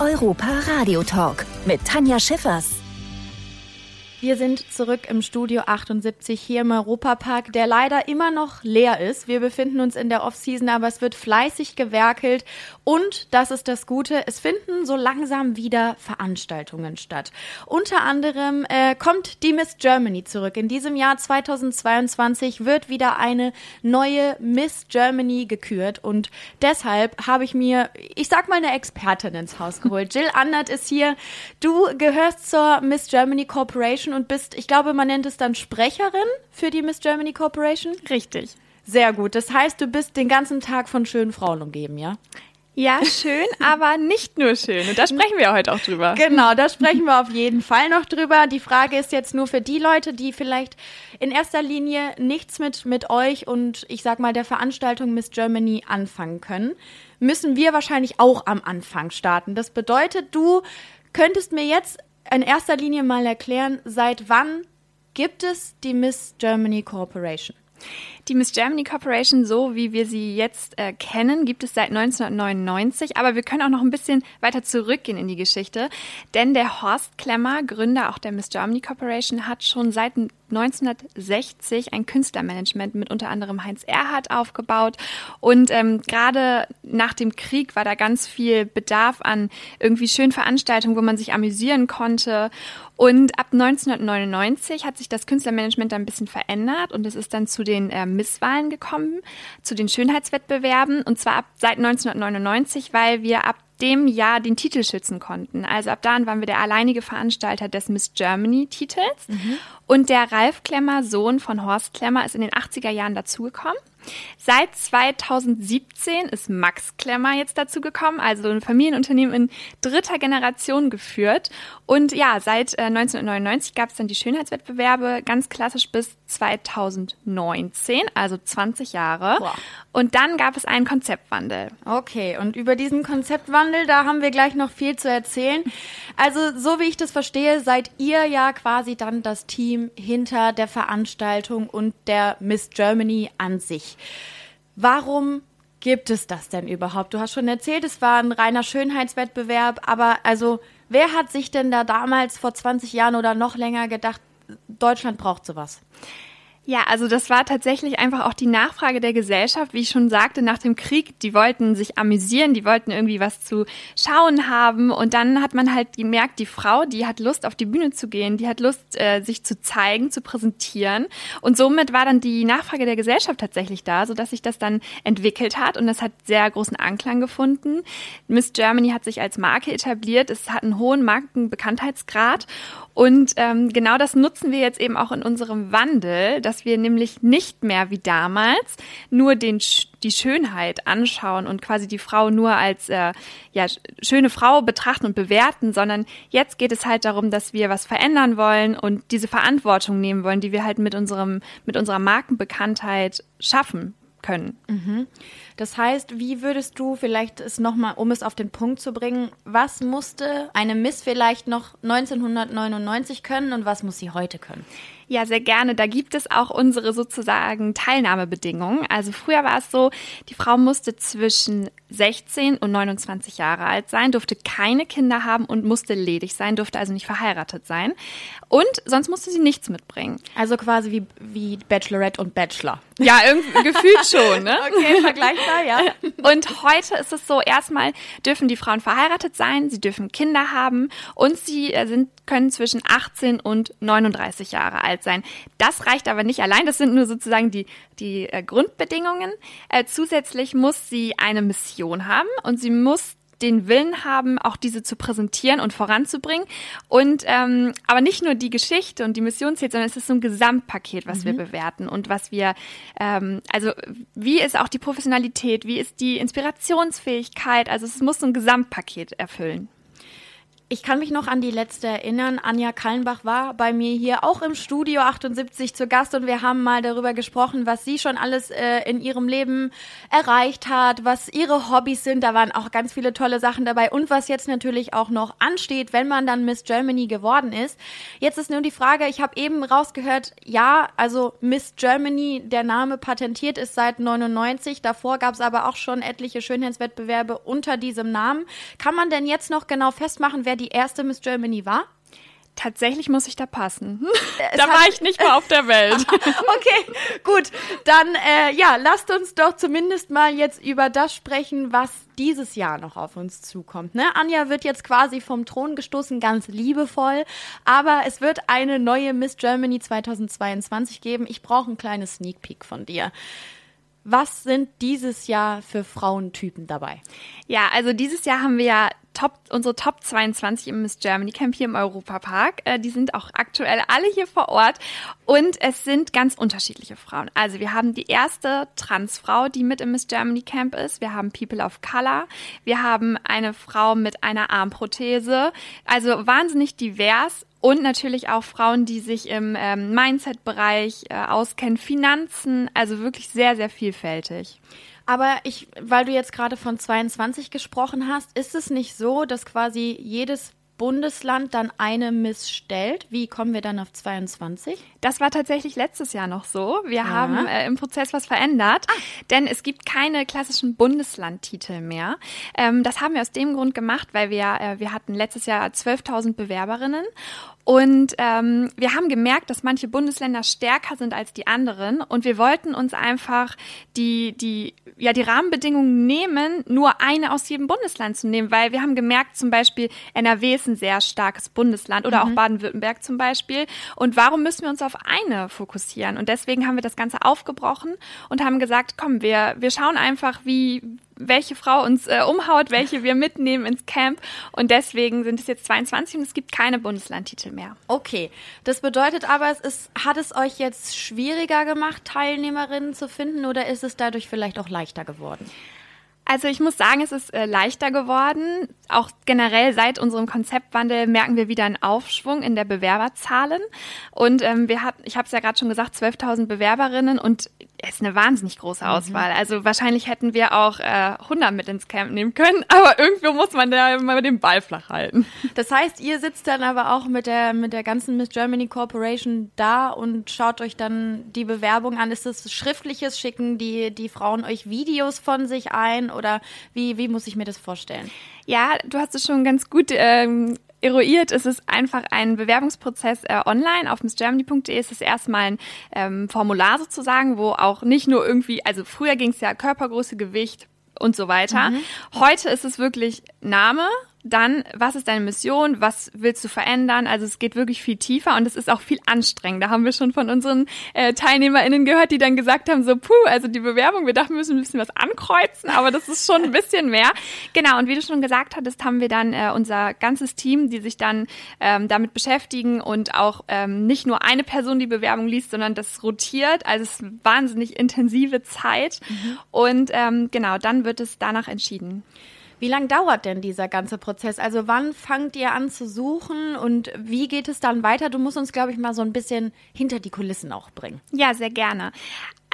Europa Radio Talk mit Tanja Schiffers. Wir sind zurück im Studio 78 hier im Europapark, der leider immer noch leer ist. Wir befinden uns in der Offseason, aber es wird fleißig gewerkelt und das ist das Gute, es finden so langsam wieder Veranstaltungen statt. Unter anderem äh, kommt die Miss Germany zurück. In diesem Jahr 2022 wird wieder eine neue Miss Germany gekürt und deshalb habe ich mir, ich sag mal, eine Expertin ins Haus geholt. Jill Andert ist hier. Du gehörst zur Miss Germany Corporation und bist, ich glaube, man nennt es dann Sprecherin für die Miss Germany Corporation. Richtig. Sehr gut. Das heißt, du bist den ganzen Tag von schönen Frauen umgeben, ja? Ja, schön, aber nicht nur schön. Und da sprechen wir heute auch drüber. Genau, da sprechen wir auf jeden Fall noch drüber. Die Frage ist jetzt nur für die Leute, die vielleicht in erster Linie nichts mit, mit euch und ich sag mal der Veranstaltung Miss Germany anfangen können, müssen wir wahrscheinlich auch am Anfang starten. Das bedeutet, du könntest mir jetzt in erster Linie mal erklären, seit wann gibt es die Miss Germany Corporation? Die Miss Germany Corporation, so wie wir sie jetzt äh, kennen, gibt es seit 1999. Aber wir können auch noch ein bisschen weiter zurückgehen in die Geschichte. Denn der Horst Klemmer, Gründer auch der Miss Germany Corporation, hat schon seit 1960 ein Künstlermanagement mit unter anderem Heinz Erhardt aufgebaut. Und ähm, gerade nach dem Krieg war da ganz viel Bedarf an irgendwie schönen Veranstaltungen, wo man sich amüsieren konnte. Und ab 1999 hat sich das Künstlermanagement dann ein bisschen verändert und es ist dann zu den äh, Misswahlen gekommen, zu den Schönheitswettbewerben. Und zwar ab seit 1999, weil wir ab dem Jahr den Titel schützen konnten. Also ab dann waren wir der alleinige Veranstalter des Miss Germany Titels. Mhm. Und der Ralf Klemmer, Sohn von Horst Klemmer, ist in den 80er Jahren dazugekommen. Seit 2017 ist Max Klemmer jetzt dazu gekommen, also ein Familienunternehmen in dritter Generation geführt. Und ja, seit 1999 äh, gab es dann die Schönheitswettbewerbe, ganz klassisch bis 2019, also 20 Jahre. Wow. Und dann gab es einen Konzeptwandel. Okay, und über diesen Konzeptwandel, da haben wir gleich noch viel zu erzählen. Also, so wie ich das verstehe, seid ihr ja quasi dann das Team hinter der Veranstaltung und der Miss Germany an sich. Warum gibt es das denn überhaupt? Du hast schon erzählt, es war ein reiner Schönheitswettbewerb, aber also, wer hat sich denn da damals vor 20 Jahren oder noch länger gedacht, Deutschland braucht sowas? Ja, also das war tatsächlich einfach auch die Nachfrage der Gesellschaft, wie ich schon sagte, nach dem Krieg. Die wollten sich amüsieren, die wollten irgendwie was zu schauen haben. Und dann hat man halt gemerkt, die Frau, die hat Lust, auf die Bühne zu gehen, die hat Lust, äh, sich zu zeigen, zu präsentieren. Und somit war dann die Nachfrage der Gesellschaft tatsächlich da, sodass sich das dann entwickelt hat. Und das hat sehr großen Anklang gefunden. Miss Germany hat sich als Marke etabliert. Es hat einen hohen Markenbekanntheitsgrad. Und ähm, genau das nutzen wir jetzt eben auch in unserem Wandel, dass wir nämlich nicht mehr wie damals nur den, die Schönheit anschauen und quasi die Frau nur als äh, ja, schöne Frau betrachten und bewerten, sondern jetzt geht es halt darum, dass wir was verändern wollen und diese Verantwortung nehmen wollen, die wir halt mit unserem mit unserer Markenbekanntheit schaffen können. Mhm. Das heißt, wie würdest du vielleicht es nochmal, um es auf den Punkt zu bringen, was musste eine Miss vielleicht noch 1999 können und was muss sie heute können? Ja, sehr gerne. Da gibt es auch unsere sozusagen Teilnahmebedingungen. Also früher war es so, die Frau musste zwischen 16 und 29 Jahre alt sein, durfte keine Kinder haben und musste ledig sein, durfte also nicht verheiratet sein. Und sonst musste sie nichts mitbringen. Also quasi wie, wie Bachelorette und Bachelor. Ja, irgendwie gefühlt schon, ne? Okay, vergleichbar, ja. Und heute ist es so, erstmal dürfen die Frauen verheiratet sein, sie dürfen Kinder haben und sie äh, sind, können zwischen 18 und 39 Jahre alt sein. Das reicht aber nicht allein, das sind nur sozusagen die, die äh, Grundbedingungen. Äh, zusätzlich muss sie eine Mission haben und sie muss den Willen haben, auch diese zu präsentieren und voranzubringen. Und ähm, aber nicht nur die Geschichte und die Mission zählt, sondern es ist so ein Gesamtpaket, was mhm. wir bewerten und was wir, ähm, also wie ist auch die Professionalität, wie ist die Inspirationsfähigkeit, also es muss so ein Gesamtpaket erfüllen. Ich kann mich noch an die letzte erinnern. Anja Kallenbach war bei mir hier auch im Studio 78 zu Gast und wir haben mal darüber gesprochen, was sie schon alles äh, in ihrem Leben erreicht hat, was ihre Hobbys sind. Da waren auch ganz viele tolle Sachen dabei und was jetzt natürlich auch noch ansteht, wenn man dann Miss Germany geworden ist. Jetzt ist nur die Frage, ich habe eben rausgehört, ja, also Miss Germany, der Name patentiert ist seit 99. Davor gab es aber auch schon etliche Schönheitswettbewerbe unter diesem Namen. Kann man denn jetzt noch genau festmachen, wer wer die erste Miss Germany war? Tatsächlich muss ich da passen. Es da war ich nicht mal auf der Welt. okay, gut. Dann äh, ja, lasst uns doch zumindest mal jetzt über das sprechen, was dieses Jahr noch auf uns zukommt. Ne? Anja wird jetzt quasi vom Thron gestoßen, ganz liebevoll. Aber es wird eine neue Miss Germany 2022 geben. Ich brauche ein kleines Sneak Peek von dir. Was sind dieses Jahr für Frauentypen dabei? Ja, also dieses Jahr haben wir ja Top, unsere Top 22 im Miss Germany Camp hier im Europapark. Äh, die sind auch aktuell alle hier vor Ort und es sind ganz unterschiedliche Frauen. Also wir haben die erste Transfrau, die mit im Miss Germany Camp ist. Wir haben People of Color. Wir haben eine Frau mit einer Armprothese. Also wahnsinnig divers und natürlich auch Frauen, die sich im ähm, Mindset-Bereich äh, auskennen, Finanzen, also wirklich sehr, sehr vielfältig. Aber ich, weil du jetzt gerade von 22 gesprochen hast, ist es nicht so, dass quasi jedes Bundesland dann eine missstellt. Wie kommen wir dann auf 22? Das war tatsächlich letztes Jahr noch so. Wir ja. haben äh, im Prozess was verändert, ah. denn es gibt keine klassischen Bundeslandtitel mehr. Ähm, das haben wir aus dem Grund gemacht, weil wir, äh, wir hatten letztes Jahr 12.000 Bewerberinnen und ähm, wir haben gemerkt, dass manche Bundesländer stärker sind als die anderen. Und wir wollten uns einfach die, die, ja, die Rahmenbedingungen nehmen, nur eine aus jedem Bundesland zu nehmen, weil wir haben gemerkt, zum Beispiel NRW ist ein sehr starkes Bundesland oder mhm. auch Baden-Württemberg zum Beispiel. Und warum müssen wir uns auf eine fokussieren? Und deswegen haben wir das Ganze aufgebrochen und haben gesagt, komm, wir, wir schauen einfach, wie, welche Frau uns äh, umhaut, welche wir mitnehmen ins Camp. Und deswegen sind es jetzt 22 und es gibt keine Bundeslandtitel mehr. Okay, das bedeutet aber, es ist, hat es euch jetzt schwieriger gemacht, Teilnehmerinnen zu finden oder ist es dadurch vielleicht auch leichter geworden? Also ich muss sagen, es ist äh, leichter geworden. Auch generell seit unserem Konzeptwandel merken wir wieder einen Aufschwung in der Bewerberzahlen. Und ähm, wir hatten, ich habe es ja gerade schon gesagt, 12.000 Bewerberinnen und ist eine wahnsinnig große mhm. Auswahl. Mhm. Also wahrscheinlich hätten wir auch äh, 100 mit ins Camp nehmen können, aber irgendwo muss man da mal den Ball flach halten. Das heißt, ihr sitzt dann aber auch mit der mit der ganzen Miss Germany Corporation da und schaut euch dann die Bewerbung an. Ist es schriftliches? Schicken die die Frauen euch Videos von sich ein oder wie, wie muss ich mir das vorstellen? Ja, du hast es schon ganz gut ähm, eruiert. Es ist einfach ein Bewerbungsprozess äh, online. Auf missgermany.de ist es erstmal ein ähm, Formular sozusagen, wo auch nicht nur irgendwie, also früher ging es ja Körpergröße, Gewicht und so weiter. Mhm. Heute ist es wirklich Name, dann, was ist deine Mission? Was willst du verändern? Also es geht wirklich viel tiefer und es ist auch viel anstrengender. Haben wir schon von unseren äh, TeilnehmerInnen gehört, die dann gesagt haben, so, puh, also die Bewerbung, wir dachten, wir müssen ein bisschen was ankreuzen, aber das ist schon ein bisschen mehr. Genau, und wie du schon gesagt hattest, haben wir dann äh, unser ganzes Team, die sich dann ähm, damit beschäftigen und auch ähm, nicht nur eine Person die Bewerbung liest, sondern das rotiert. Also es ist wahnsinnig intensive Zeit. Mhm. Und ähm, genau, dann wird es danach entschieden. Wie lange dauert denn dieser ganze Prozess? Also wann fangt ihr an zu suchen und wie geht es dann weiter? Du musst uns, glaube ich, mal so ein bisschen hinter die Kulissen auch bringen. Ja, sehr gerne.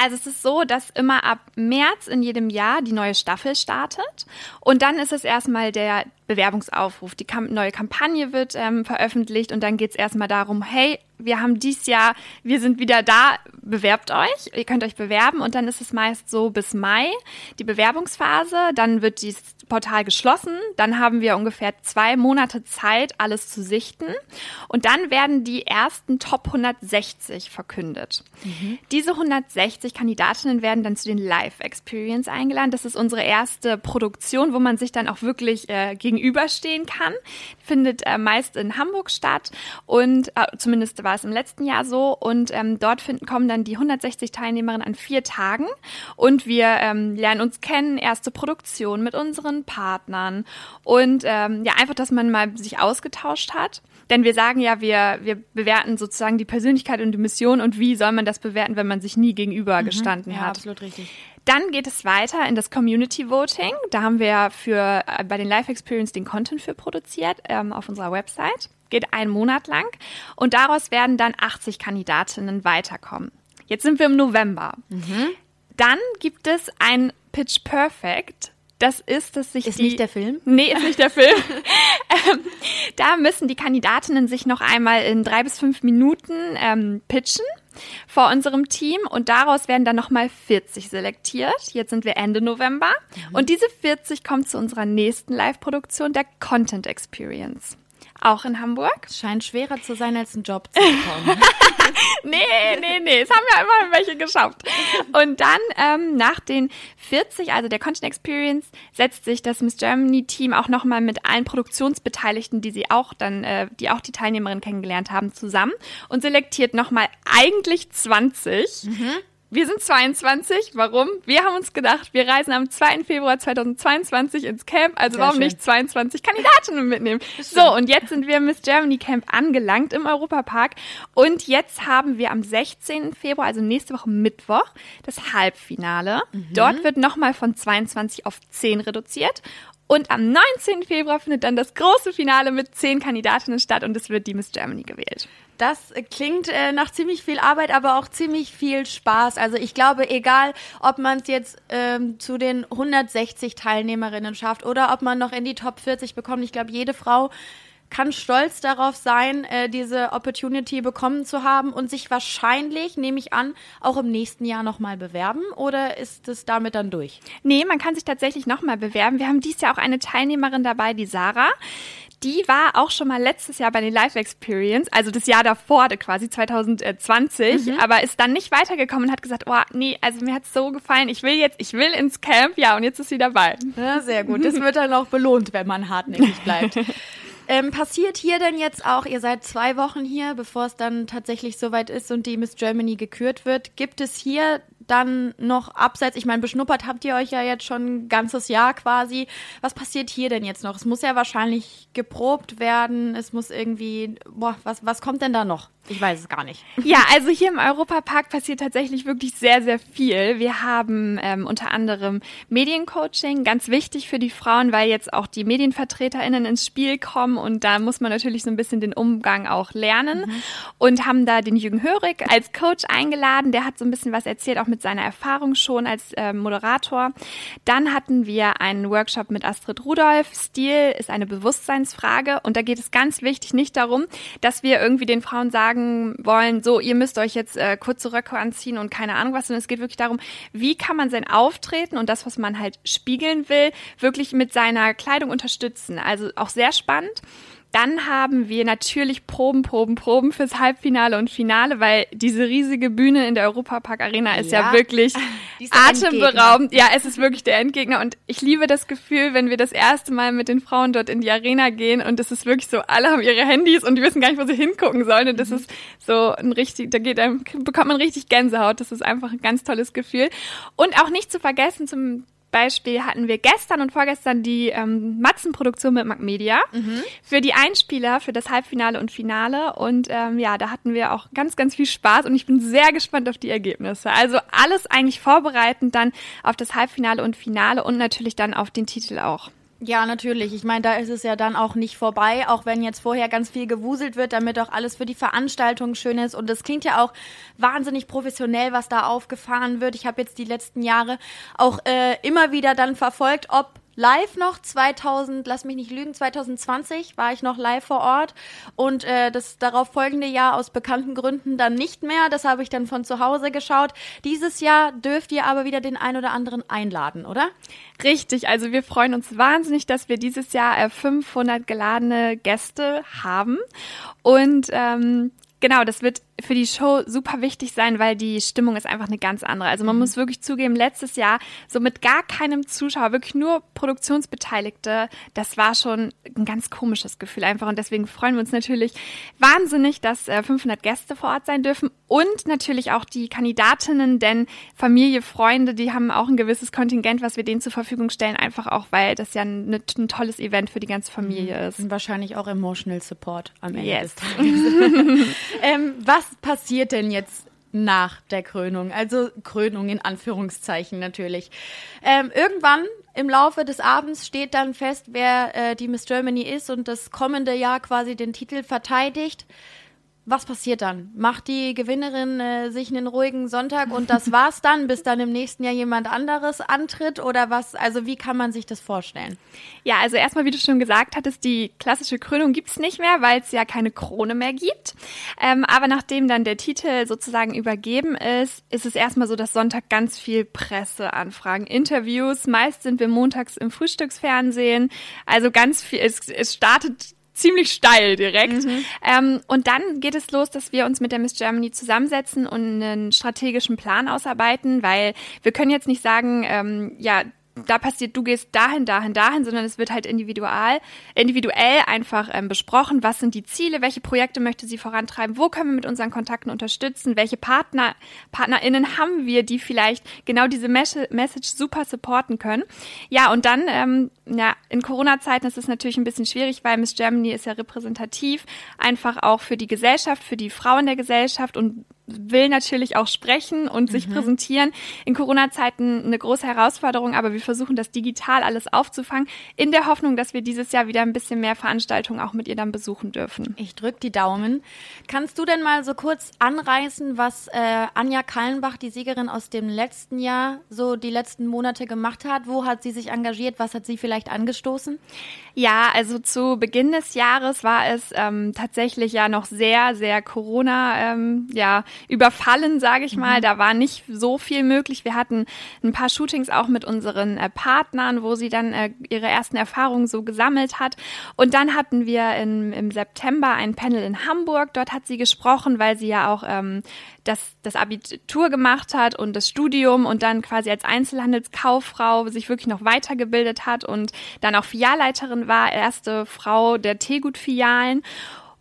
Also es ist so, dass immer ab März in jedem Jahr die neue Staffel startet und dann ist es erstmal der Bewerbungsaufruf. Die neue Kampagne wird ähm, veröffentlicht und dann geht es erstmal darum, hey, wir haben dies Jahr, wir sind wieder da, bewerbt euch, ihr könnt euch bewerben und dann ist es meist so bis Mai die Bewerbungsphase, dann wird dieses Portal geschlossen, dann haben wir ungefähr zwei Monate Zeit, alles zu sichten und dann werden die ersten Top 160 verkündet. Mhm. Diese 160 Kandidatinnen werden dann zu den Live Experience eingeladen. Das ist unsere erste Produktion, wo man sich dann auch wirklich äh, gegenüberstehen kann. Findet äh, meist in Hamburg statt und äh, zumindest war war es im letzten Jahr so und ähm, dort finden, kommen dann die 160 Teilnehmerinnen an vier Tagen und wir ähm, lernen uns kennen, erste Produktion mit unseren Partnern und ähm, ja, einfach, dass man mal sich ausgetauscht hat. Denn wir sagen ja, wir, wir bewerten sozusagen die Persönlichkeit und die Mission und wie soll man das bewerten, wenn man sich nie gegenüber mhm, gestanden ja, hat. Absolut richtig. Dann geht es weiter in das Community Voting. Da haben wir für äh, bei den Live Experience den Content für produziert ähm, auf unserer Website. Geht einen Monat lang und daraus werden dann 80 Kandidatinnen weiterkommen. Jetzt sind wir im November. Mhm. Dann gibt es ein Pitch Perfect das ist, dass sich ist die, nicht der Film? Nee, ist nicht der Film. ähm, da müssen die Kandidatinnen sich noch einmal in drei bis fünf Minuten ähm, pitchen vor unserem Team und daraus werden dann nochmal 40 selektiert. Jetzt sind wir Ende November mhm. und diese 40 kommen zu unserer nächsten Live-Produktion der Content Experience auch in Hamburg. Scheint schwerer zu sein, als einen Job zu bekommen. nee, nee, nee, es haben ja immer welche geschafft. Und dann ähm, nach den 40, also der Content Experience, setzt sich das Miss Germany Team auch nochmal mit allen Produktionsbeteiligten, die sie auch dann, äh, die auch die Teilnehmerinnen kennengelernt haben, zusammen und selektiert nochmal eigentlich 20. Mhm. Wir sind 22. Warum? Wir haben uns gedacht, wir reisen am 2. Februar 2022 ins Camp. Also Sehr warum schön. nicht 22 Kandidatinnen mitnehmen? So, und jetzt sind wir im Miss Germany Camp angelangt im Europapark. Und jetzt haben wir am 16. Februar, also nächste Woche Mittwoch, das Halbfinale. Mhm. Dort wird nochmal von 22 auf 10 reduziert. Und am 19. Februar findet dann das große Finale mit 10 Kandidatinnen statt und es wird die Miss Germany gewählt. Das klingt äh, nach ziemlich viel Arbeit, aber auch ziemlich viel Spaß. Also ich glaube, egal, ob man es jetzt ähm, zu den 160 Teilnehmerinnen schafft oder ob man noch in die Top 40 bekommt, ich glaube, jede Frau kann stolz darauf sein, äh, diese Opportunity bekommen zu haben und sich wahrscheinlich, nehme ich an, auch im nächsten Jahr nochmal bewerben oder ist es damit dann durch? Nee, man kann sich tatsächlich nochmal bewerben. Wir haben dieses Jahr auch eine Teilnehmerin dabei, die Sarah die war auch schon mal letztes Jahr bei den Live Experience, also das Jahr davor, quasi 2020, mhm. aber ist dann nicht weitergekommen und hat gesagt, oh, nee, also mir hat's so gefallen, ich will jetzt, ich will ins Camp, ja, und jetzt ist sie dabei. Ja, sehr gut. Das wird dann auch belohnt, wenn man hartnäckig bleibt. Ähm, passiert hier denn jetzt auch, ihr seid zwei Wochen hier, bevor es dann tatsächlich soweit ist und die Miss Germany gekürt wird, gibt es hier dann noch abseits, ich meine, beschnuppert habt ihr euch ja jetzt schon ein ganzes Jahr quasi. Was passiert hier denn jetzt noch? Es muss ja wahrscheinlich geprobt werden, es muss irgendwie, boah, was, was kommt denn da noch? Ich weiß es gar nicht. Ja, also hier im Europapark passiert tatsächlich wirklich sehr, sehr viel. Wir haben ähm, unter anderem Mediencoaching, ganz wichtig für die Frauen, weil jetzt auch die MedienvertreterInnen ins Spiel kommen und da muss man natürlich so ein bisschen den Umgang auch lernen mhm. und haben da den Jürgen Hörig als Coach eingeladen. Der hat so ein bisschen was erzählt, auch mit seiner Erfahrung schon als äh, Moderator. Dann hatten wir einen Workshop mit Astrid Rudolph. Stil ist eine Bewusstseinsfrage und da geht es ganz wichtig nicht darum, dass wir irgendwie den Frauen sagen, sagen wollen, so, ihr müsst euch jetzt äh, kurze Röcke anziehen und keine Ahnung was, sondern es geht wirklich darum, wie kann man sein Auftreten und das, was man halt spiegeln will, wirklich mit seiner Kleidung unterstützen. Also auch sehr spannend. Dann haben wir natürlich Proben, Proben, Proben fürs Halbfinale und Finale, weil diese riesige Bühne in der Europapark Arena ist ja, ja wirklich atemberaubend. Ja, es ist wirklich der Endgegner und ich liebe das Gefühl, wenn wir das erste Mal mit den Frauen dort in die Arena gehen und es ist wirklich so, alle haben ihre Handys und die wissen gar nicht, wo sie hingucken sollen und das mhm. ist so ein richtig, da geht einem, bekommt man richtig Gänsehaut. Das ist einfach ein ganz tolles Gefühl. Und auch nicht zu vergessen zum Beispiel hatten wir gestern und vorgestern die ähm, Matzenproduktion mit Magmedia mhm. für die Einspieler für das Halbfinale und Finale. Und ähm, ja, da hatten wir auch ganz, ganz viel Spaß und ich bin sehr gespannt auf die Ergebnisse. Also alles eigentlich vorbereitend dann auf das Halbfinale und Finale und natürlich dann auf den Titel auch. Ja, natürlich. Ich meine, da ist es ja dann auch nicht vorbei, auch wenn jetzt vorher ganz viel gewuselt wird, damit auch alles für die Veranstaltung schön ist. Und es klingt ja auch wahnsinnig professionell, was da aufgefahren wird. Ich habe jetzt die letzten Jahre auch äh, immer wieder dann verfolgt, ob live noch 2000, lass mich nicht lügen, 2020 war ich noch live vor Ort und äh, das darauf folgende Jahr aus bekannten Gründen dann nicht mehr. Das habe ich dann von zu Hause geschaut. Dieses Jahr dürft ihr aber wieder den ein oder anderen einladen, oder? Richtig, also wir freuen uns wahnsinnig, dass wir dieses Jahr 500 äh, geladene Gäste haben und ähm, Genau, das wird für die Show super wichtig sein, weil die Stimmung ist einfach eine ganz andere. Also man mhm. muss wirklich zugeben, letztes Jahr so mit gar keinem Zuschauer, wirklich nur Produktionsbeteiligte, das war schon ein ganz komisches Gefühl einfach. Und deswegen freuen wir uns natürlich wahnsinnig, dass 500 äh, Gäste vor Ort sein dürfen und natürlich auch die Kandidatinnen, denn Familie, Freunde, die haben auch ein gewisses Kontingent, was wir denen zur Verfügung stellen, einfach auch, weil das ja ein, ein tolles Event für die ganze Familie mhm. ist. Und wahrscheinlich auch Emotional Support am Ende yes. des Tages. ähm, was passiert denn jetzt nach der Krönung. Also Krönung in Anführungszeichen natürlich. Ähm, irgendwann im Laufe des Abends steht dann fest, wer äh, die Miss Germany ist und das kommende Jahr quasi den Titel verteidigt. Was passiert dann? Macht die Gewinnerin äh, sich einen ruhigen Sonntag und das war's dann, bis dann im nächsten Jahr jemand anderes antritt? Oder was? Also wie kann man sich das vorstellen? Ja, also erstmal, wie du schon gesagt hattest, die klassische Krönung gibt's nicht mehr, weil es ja keine Krone mehr gibt. Ähm, aber nachdem dann der Titel sozusagen übergeben ist, ist es erstmal so, dass Sonntag ganz viel Presseanfragen, Interviews. Meist sind wir montags im Frühstücksfernsehen. Also ganz viel. Es, es startet ziemlich steil direkt. Mhm. Ähm, und dann geht es los, dass wir uns mit der Miss Germany zusammensetzen und einen strategischen Plan ausarbeiten, weil wir können jetzt nicht sagen, ähm, ja, da passiert, du gehst dahin, dahin, dahin, sondern es wird halt individual, individuell einfach ähm, besprochen, was sind die Ziele, welche Projekte möchte sie vorantreiben, wo können wir mit unseren Kontakten unterstützen, welche Partner, PartnerInnen haben wir, die vielleicht genau diese Message super supporten können. Ja, und dann, ähm, ja, in Corona-Zeiten ist es natürlich ein bisschen schwierig, weil Miss Germany ist ja repräsentativ, einfach auch für die Gesellschaft, für die Frauen der Gesellschaft und will natürlich auch sprechen und sich mhm. präsentieren. In Corona-Zeiten eine große Herausforderung, aber wir versuchen das digital alles aufzufangen, in der Hoffnung, dass wir dieses Jahr wieder ein bisschen mehr Veranstaltungen auch mit ihr dann besuchen dürfen. Ich drück die Daumen. Kannst du denn mal so kurz anreißen, was äh, Anja Kallenbach, die Siegerin aus dem letzten Jahr, so die letzten Monate gemacht hat? Wo hat sie sich engagiert? Was hat sie vielleicht angestoßen? Ja, also zu Beginn des Jahres war es ähm, tatsächlich ja noch sehr, sehr Corona, ähm, ja, überfallen, sage ich mal. Mhm. Da war nicht so viel möglich. Wir hatten ein paar Shootings auch mit unseren äh, Partnern, wo sie dann äh, ihre ersten Erfahrungen so gesammelt hat. Und dann hatten wir in, im September ein Panel in Hamburg. Dort hat sie gesprochen, weil sie ja auch ähm, das, das Abitur gemacht hat und das Studium und dann quasi als Einzelhandelskauffrau sich wirklich noch weitergebildet hat und dann auch Filialleiterin war, erste Frau der Teegut-Filialen.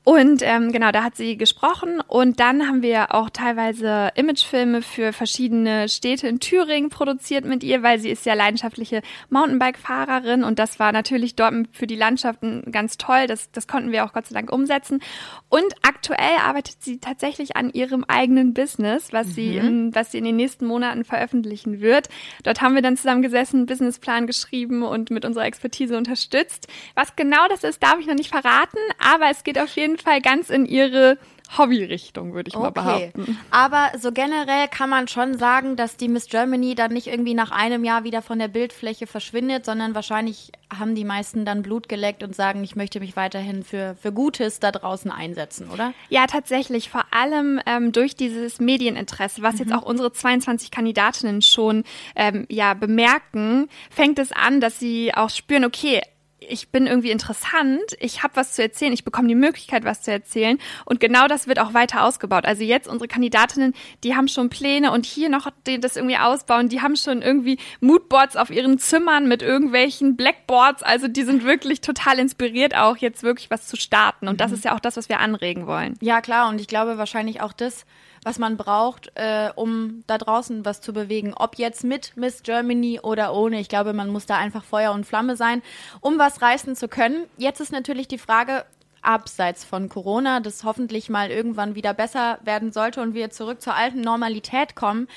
Und ähm, genau, da hat sie gesprochen und dann haben wir auch teilweise Imagefilme für verschiedene Städte in Thüringen produziert mit ihr, weil sie ist ja leidenschaftliche Mountainbike-Fahrerin und das war natürlich dort für die Landschaften ganz toll. Das, das konnten wir auch Gott sei Dank umsetzen. Und aktuell arbeitet sie tatsächlich an ihrem eigenen Business, was mhm. sie, in, was sie in den nächsten Monaten veröffentlichen wird. Dort haben wir dann zusammen gesessen, einen Businessplan geschrieben und mit unserer Expertise unterstützt. Was genau das ist, darf ich noch nicht verraten, aber es geht auf jeden Fall ganz in ihre Hobbyrichtung, würde ich okay. mal behaupten. Aber so generell kann man schon sagen, dass die Miss Germany dann nicht irgendwie nach einem Jahr wieder von der Bildfläche verschwindet, sondern wahrscheinlich haben die meisten dann Blut geleckt und sagen, ich möchte mich weiterhin für, für Gutes da draußen einsetzen, oder? Ja, tatsächlich. Vor allem ähm, durch dieses Medieninteresse, was mhm. jetzt auch unsere 22 Kandidatinnen schon ähm, ja bemerken, fängt es an, dass sie auch spüren, okay, ich bin irgendwie interessant, ich habe was zu erzählen, ich bekomme die Möglichkeit, was zu erzählen. Und genau das wird auch weiter ausgebaut. Also jetzt unsere Kandidatinnen, die haben schon Pläne und hier noch das irgendwie ausbauen. Die haben schon irgendwie Moodboards auf ihren Zimmern mit irgendwelchen Blackboards. Also die sind wirklich total inspiriert, auch jetzt wirklich was zu starten. Und das mhm. ist ja auch das, was wir anregen wollen. Ja, klar. Und ich glaube wahrscheinlich auch das, was man braucht, äh, um da draußen was zu bewegen. Ob jetzt mit Miss Germany oder ohne. Ich glaube, man muss da einfach Feuer und Flamme sein, um was reißen zu können. Jetzt ist natürlich die Frage, abseits von Corona, das hoffentlich mal irgendwann wieder besser werden sollte und wir zurück zur alten Normalität kommen,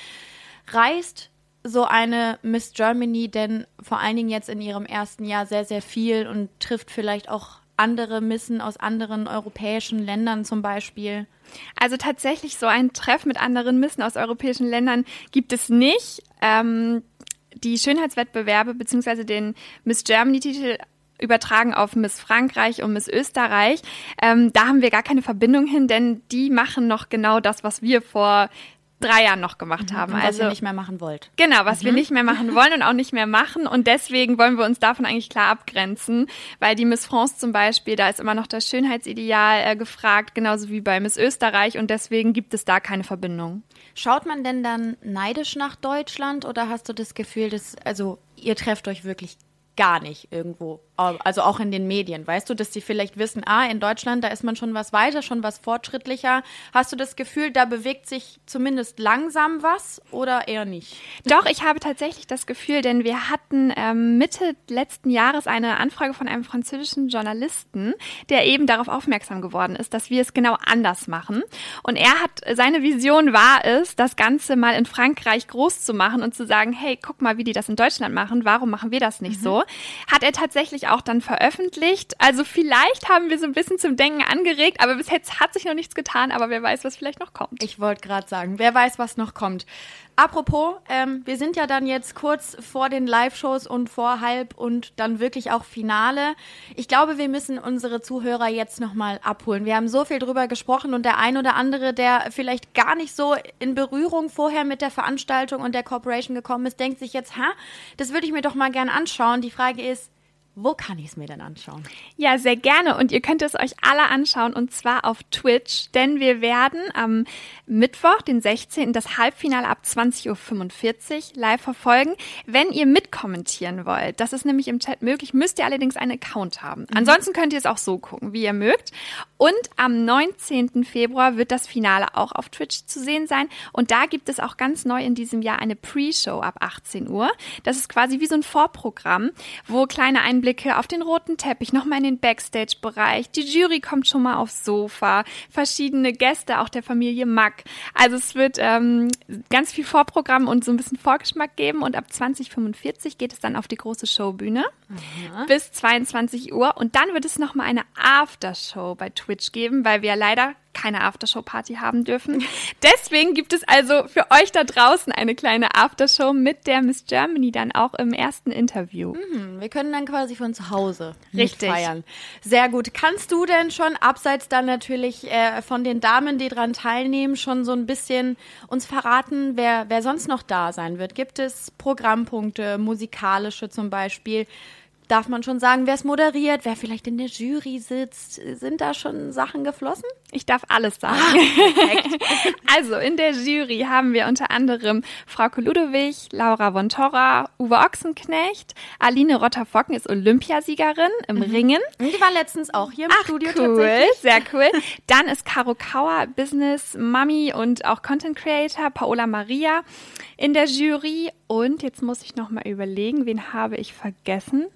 reißt so eine Miss Germany denn vor allen Dingen jetzt in ihrem ersten Jahr sehr, sehr viel und trifft vielleicht auch andere Missen aus anderen europäischen Ländern zum Beispiel? Also tatsächlich so ein Treff mit anderen Missen aus europäischen Ländern gibt es nicht. Ähm, die Schönheitswettbewerbe beziehungsweise den Miss Germany-Titel übertragen auf Miss Frankreich und Miss Österreich. Ähm, da haben wir gar keine Verbindung hin, denn die machen noch genau das, was wir vor drei Jahren noch gemacht mhm. haben. Und was also ihr nicht mehr machen wollt. Genau, was mhm. wir nicht mehr machen wollen und auch nicht mehr machen. Und deswegen wollen wir uns davon eigentlich klar abgrenzen, weil die Miss France zum Beispiel, da ist immer noch das Schönheitsideal äh, gefragt, genauso wie bei Miss Österreich. Und deswegen gibt es da keine Verbindung. Schaut man denn dann neidisch nach Deutschland oder hast du das Gefühl, dass, also ihr trefft euch wirklich gar nicht irgendwo. Also auch in den Medien. Weißt du, dass die vielleicht wissen, ah, in Deutschland, da ist man schon was weiter, schon was fortschrittlicher. Hast du das Gefühl, da bewegt sich zumindest langsam was oder eher nicht? Doch, ich habe tatsächlich das Gefühl, denn wir hatten ähm, Mitte letzten Jahres eine Anfrage von einem französischen Journalisten, der eben darauf aufmerksam geworden ist, dass wir es genau anders machen. Und er hat, seine Vision war es, das Ganze mal in Frankreich groß zu machen und zu sagen, hey, guck mal, wie die das in Deutschland machen, warum machen wir das nicht mhm. so? Hat er tatsächlich auch dann veröffentlicht. Also vielleicht haben wir so ein bisschen zum Denken angeregt, aber bis jetzt hat sich noch nichts getan, aber wer weiß, was vielleicht noch kommt. Ich wollte gerade sagen, wer weiß, was noch kommt. Apropos, ähm, wir sind ja dann jetzt kurz vor den Live-Shows und vor halb und dann wirklich auch Finale. Ich glaube, wir müssen unsere Zuhörer jetzt nochmal abholen. Wir haben so viel drüber gesprochen und der ein oder andere, der vielleicht gar nicht so in Berührung vorher mit der Veranstaltung und der Corporation gekommen ist, denkt sich jetzt, ha, das würde ich mir doch mal gern anschauen. Die Frage ist, wo kann ich es mir denn anschauen? Ja, sehr gerne. Und ihr könnt es euch alle anschauen und zwar auf Twitch, denn wir werden am Mittwoch, den 16., das Halbfinale ab 20.45 Uhr live verfolgen. Wenn ihr mitkommentieren wollt, das ist nämlich im Chat möglich, müsst ihr allerdings einen Account haben. Mhm. Ansonsten könnt ihr es auch so gucken, wie ihr mögt. Und am 19. Februar wird das Finale auch auf Twitch zu sehen sein. Und da gibt es auch ganz neu in diesem Jahr eine Pre-Show ab 18 Uhr. Das ist quasi wie so ein Vorprogramm, wo kleine Einblicke Einblicke auf den roten Teppich, nochmal in den Backstage-Bereich. Die Jury kommt schon mal aufs Sofa, verschiedene Gäste, auch der Familie Mack. Also es wird ähm, ganz viel Vorprogramm und so ein bisschen Vorgeschmack geben und ab 2045 geht es dann auf die große Showbühne Aha. bis 22 Uhr und dann wird es nochmal eine Aftershow bei Twitch geben, weil wir leider keine Aftershow-Party haben dürfen. Deswegen gibt es also für euch da draußen eine kleine Aftershow mit der Miss Germany dann auch im ersten Interview. Mhm, wir können dann quasi von zu Hause Richtig. feiern. Sehr gut. Kannst du denn schon, abseits dann natürlich äh, von den Damen, die daran teilnehmen, schon so ein bisschen uns verraten, wer, wer sonst noch da sein wird? Gibt es Programmpunkte, musikalische zum Beispiel? Darf man schon sagen, wer es moderiert, wer vielleicht in der Jury sitzt? Sind da schon Sachen geflossen? Ich darf alles sagen. Ah, also in der Jury haben wir unter anderem Frau Ludowig, Laura von Torra, Uwe Ochsenknecht, Aline Rotter-Focken ist Olympiasiegerin im mhm. Ringen. Die war letztens auch hier im Ach, Studio cool, tatsächlich. Sehr cool. Dann ist Caro Kauer, Business Mami und auch Content Creator, Paola Maria in der Jury. Und jetzt muss ich noch mal überlegen, wen habe ich vergessen?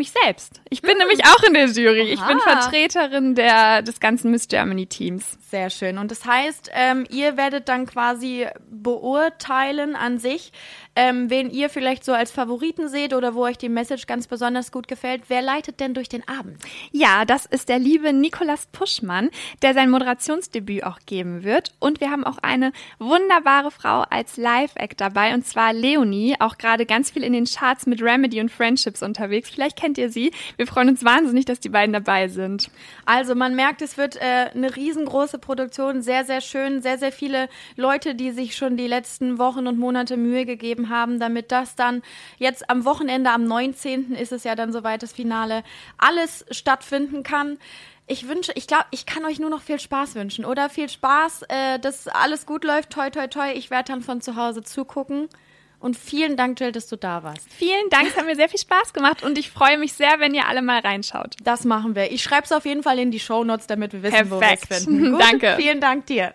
Mich selbst. Ich bin hm. nämlich auch in der Jury. Oha. Ich bin Vertreterin der, des ganzen Miss Germany Teams. Sehr schön. Und das heißt, ähm, ihr werdet dann quasi beurteilen an sich, ähm, wen ihr vielleicht so als Favoriten seht oder wo euch die Message ganz besonders gut gefällt. Wer leitet denn durch den Abend? Ja, das ist der liebe Nikolas Puschmann, der sein Moderationsdebüt auch geben wird. Und wir haben auch eine wunderbare Frau als Live-Act dabei, und zwar Leonie, auch gerade ganz viel in den Charts mit Remedy und Friendships unterwegs. Vielleicht kennt ihr sie. Wir freuen uns wahnsinnig, dass die beiden dabei sind. Also man merkt, es wird äh, eine riesengroße Produktion, sehr, sehr schön, sehr, sehr viele Leute, die sich schon die letzten Wochen und Monate Mühe gegeben gegeben haben, damit das dann jetzt am Wochenende, am 19. ist es ja dann soweit das Finale, alles stattfinden kann. Ich wünsche, ich glaube, ich kann euch nur noch viel Spaß wünschen, oder? Viel Spaß, äh, dass alles gut läuft. Toi, toi, toi. Ich werde dann von zu Hause zugucken. Und vielen Dank, Jill, dass du da warst. Vielen Dank, es hat mir sehr viel Spaß gemacht und ich freue mich sehr, wenn ihr alle mal reinschaut. Das machen wir. Ich schreibe es auf jeden Fall in die Show Notes, damit wir wissen, Perfekt. wo wir es finden. Gut, Danke. Vielen Dank dir.